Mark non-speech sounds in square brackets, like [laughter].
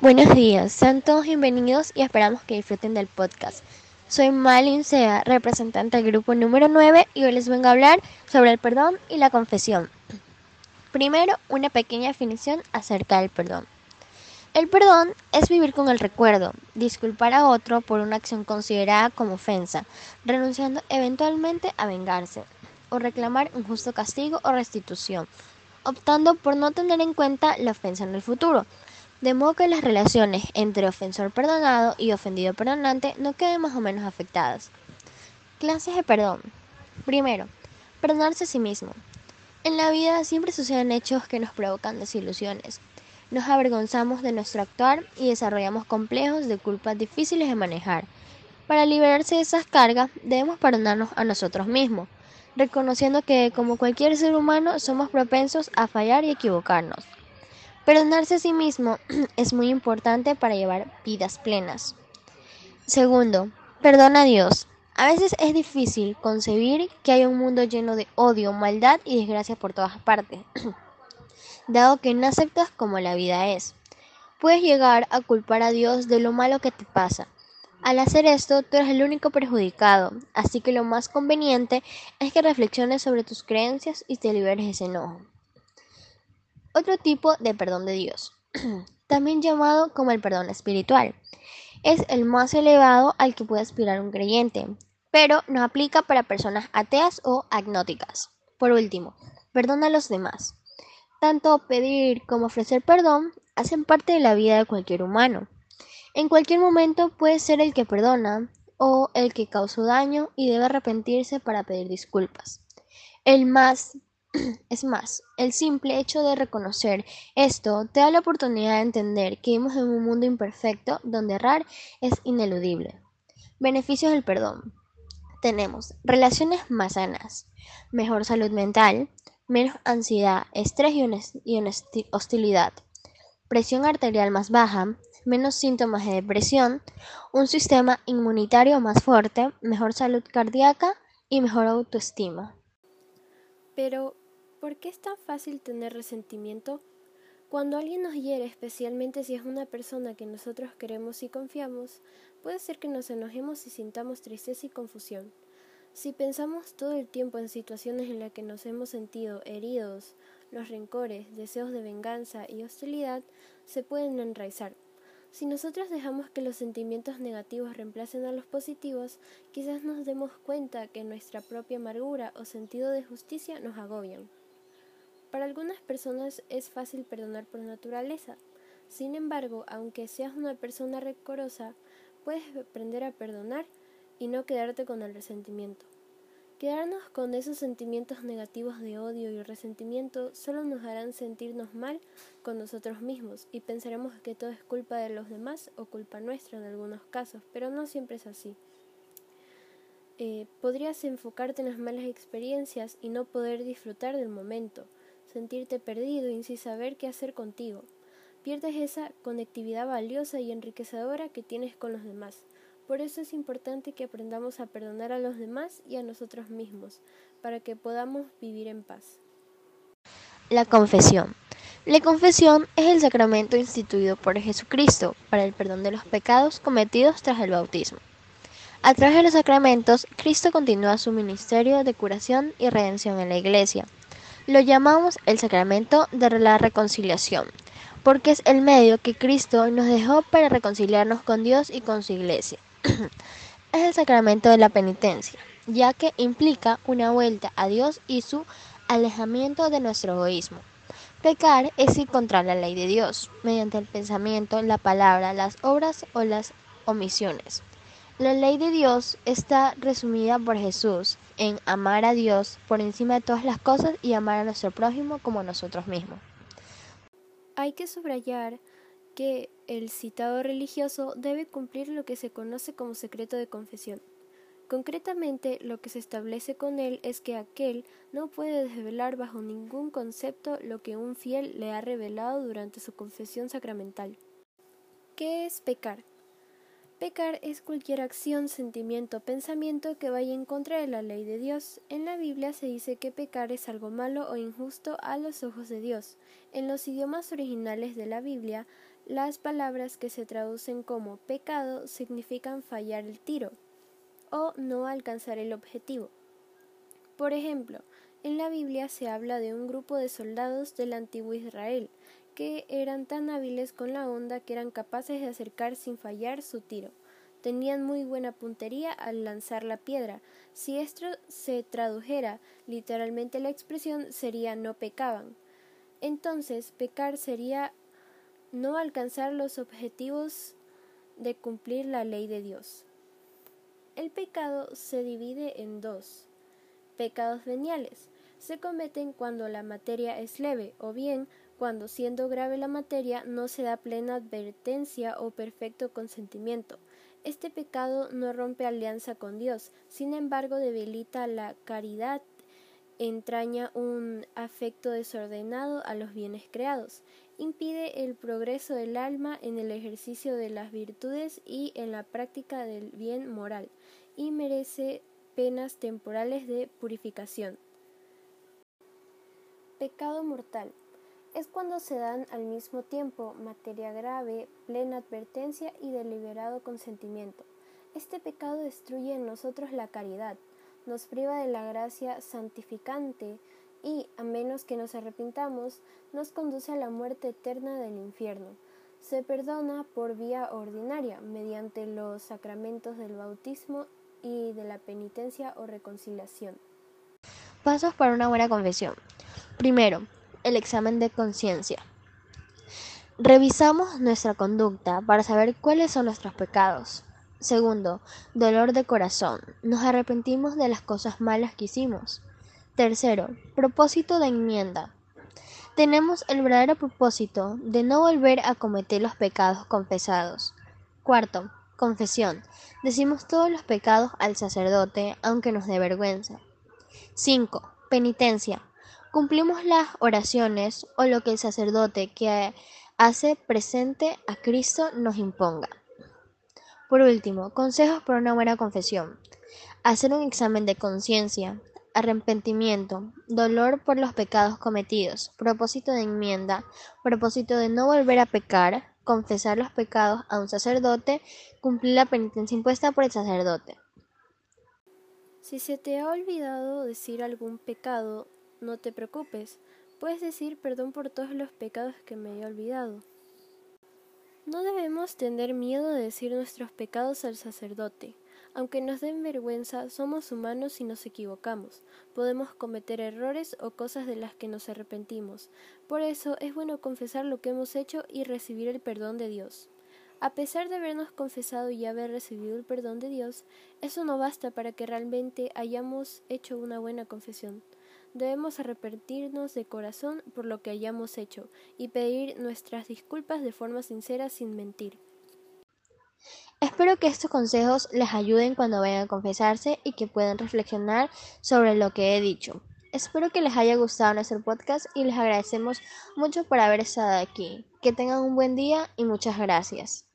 Buenos días, sean todos bienvenidos y esperamos que disfruten del podcast. Soy Malin Sea, representante del grupo número 9 y hoy les vengo a hablar sobre el perdón y la confesión. Primero, una pequeña definición acerca del perdón. El perdón es vivir con el recuerdo, disculpar a otro por una acción considerada como ofensa, renunciando eventualmente a vengarse o reclamar un justo castigo o restitución, optando por no tener en cuenta la ofensa en el futuro, de modo que las relaciones entre ofensor perdonado y ofendido perdonante no queden más o menos afectadas. Clases de perdón. Primero, perdonarse a sí mismo. En la vida siempre suceden hechos que nos provocan desilusiones nos avergonzamos de nuestro actuar y desarrollamos complejos de culpas difíciles de manejar. Para liberarse de esas cargas debemos perdonarnos a nosotros mismos, reconociendo que como cualquier ser humano somos propensos a fallar y equivocarnos. Perdonarse a sí mismo [clears throat] es muy importante para llevar vidas plenas. Segundo, perdona a Dios. A veces es difícil concebir que hay un mundo lleno de odio, maldad y desgracia por todas partes. [clears throat] dado que no aceptas como la vida es. Puedes llegar a culpar a Dios de lo malo que te pasa. Al hacer esto, tú eres el único perjudicado, así que lo más conveniente es que reflexiones sobre tus creencias y te liberes de ese enojo. Otro tipo de perdón de Dios, [clears throat] también llamado como el perdón espiritual, es el más elevado al que puede aspirar un creyente, pero no aplica para personas ateas o agnóticas. Por último, perdona a los demás. Tanto pedir como ofrecer perdón hacen parte de la vida de cualquier humano. En cualquier momento puede ser el que perdona o el que causó daño y debe arrepentirse para pedir disculpas. El más [clears throat] es más, el simple hecho de reconocer esto te da la oportunidad de entender que vivimos en un mundo imperfecto donde errar es ineludible. Beneficios del perdón. Tenemos relaciones más sanas, mejor salud mental, menos ansiedad, estrés y, hostilidad, presión arterial más baja, menos síntomas de depresión, un sistema inmunitario más fuerte, mejor salud cardíaca y mejor autoestima. Pero, ¿por qué es tan fácil tener resentimiento? Cuando alguien nos hiere, especialmente si es una persona que nosotros queremos y confiamos, puede ser que nos enojemos y sintamos tristeza y confusión. Si pensamos todo el tiempo en situaciones en las que nos hemos sentido heridos, los rencores, deseos de venganza y hostilidad se pueden enraizar. Si nosotros dejamos que los sentimientos negativos reemplacen a los positivos, quizás nos demos cuenta que nuestra propia amargura o sentido de justicia nos agobian. Para algunas personas es fácil perdonar por naturaleza. Sin embargo, aunque seas una persona recorosa, puedes aprender a perdonar y no quedarte con el resentimiento. Quedarnos con esos sentimientos negativos de odio y resentimiento solo nos harán sentirnos mal con nosotros mismos y pensaremos que todo es culpa de los demás o culpa nuestra en algunos casos, pero no siempre es así. Eh, podrías enfocarte en las malas experiencias y no poder disfrutar del momento, sentirte perdido y sin saber qué hacer contigo. Pierdes esa conectividad valiosa y enriquecedora que tienes con los demás. Por eso es importante que aprendamos a perdonar a los demás y a nosotros mismos, para que podamos vivir en paz. La confesión. La confesión es el sacramento instituido por Jesucristo para el perdón de los pecados cometidos tras el bautismo. A través de los sacramentos, Cristo continúa su ministerio de curación y redención en la Iglesia. Lo llamamos el sacramento de la reconciliación, porque es el medio que Cristo nos dejó para reconciliarnos con Dios y con su Iglesia [clears throat] es el sacramento de la penitencia, ya que implica una vuelta a Dios y su alejamiento de nuestro egoísmo. Pecar es ir contra la ley de Dios, mediante el pensamiento, la palabra, las obras o las omisiones. La ley de Dios está resumida por Jesús en amar a Dios por encima de todas las cosas y amar a nuestro prójimo como a nosotros mismos. Hay que subrayar que el citado religioso debe cumplir lo que se conoce como secreto de confesión. Concretamente, lo que se establece con él es que aquel no puede desvelar bajo ningún concepto lo que un fiel le ha revelado durante su confesión sacramental. ¿Qué es pecar? Pecar es cualquier acción, sentimiento, pensamiento que vaya en contra de la ley de Dios. En la Biblia se dice que pecar es algo malo o injusto a los ojos de Dios. En los idiomas originales de la Biblia, Las palabras que se traducen como pecado significan fallar el tiro o no alcanzar el objetivo. Por ejemplo, en la Biblia se habla de un grupo de soldados del antiguo Israel que eran tan hábiles con la onda que eran capaces de acercar sin fallar su tiro. Tenían muy buena puntería al lanzar la piedra. Si esto se tradujera literalmente la expresión sería no pecaban. Entonces, pecar sería no alcanzar los objetivos de cumplir la ley de Dios. El pecado se divide en dos. Pecados veniales. Se cometen cuando la materia es leve o bien cuando siendo grave la materia no se da plena advertencia o perfecto consentimiento. Este pecado no rompe alianza con Dios, sin embargo debilita la caridad, entraña un afecto desordenado a los bienes creados impide el progreso del alma en el ejercicio de las virtudes y en la práctica del bien moral, y merece penas temporales de purificación. Pecado mortal. Es cuando se dan al mismo tiempo materia grave, plena advertencia y deliberado consentimiento. Este pecado destruye en nosotros la caridad, nos priva de la gracia santificante, y, a menos que nos arrepintamos, nos conduce a la muerte eterna del infierno. Se perdona por vía ordinaria, mediante los sacramentos del bautismo y de la penitencia o reconciliación. Pasos para una buena confesión. Primero, el examen de conciencia. Revisamos nuestra conducta para saber cuáles son nuestros pecados. Segundo, dolor de corazón. Nos arrepentimos de las cosas malas que hicimos. Tercero, propósito de enmienda. Tenemos el verdadero propósito de no volver a cometer los pecados confesados. Cuarto, confesión. Decimos todos los pecados al sacerdote, aunque nos dé vergüenza. 5. Penitencia. Cumplimos las oraciones o lo que el sacerdote que hace presente a Cristo nos imponga. Por último, consejos para una buena confesión. Hacer un examen de conciencia, arrepentimiento, dolor por los pecados cometidos, propósito de enmienda, propósito de no volver a pecar, confesar los pecados a un sacerdote, cumplir la penitencia impuesta por el sacerdote. Si se te ha olvidado decir algún pecado, no te preocupes, puedes decir perdón por todos los pecados que me he olvidado. No debemos tener miedo de decir nuestros pecados al sacerdote. Aunque nos den vergüenza, somos humanos y nos equivocamos. Podemos cometer errores o cosas de las que nos arrepentimos. Por eso es bueno confesar lo que hemos hecho y recibir el perdón de Dios. A pesar de habernos confesado y haber recibido el perdón de Dios, eso no basta para que realmente hayamos hecho una buena confesión. Debemos arrepentirnos de corazón por lo que hayamos hecho y pedir nuestras disculpas de forma sincera sin mentir. Espero que estos consejos les ayuden cuando vayan a confesarse y que puedan reflexionar sobre lo que he dicho. Espero que les haya gustado nuestro podcast y les agradecemos mucho por haber estado aquí. Que tengan un buen día y muchas gracias.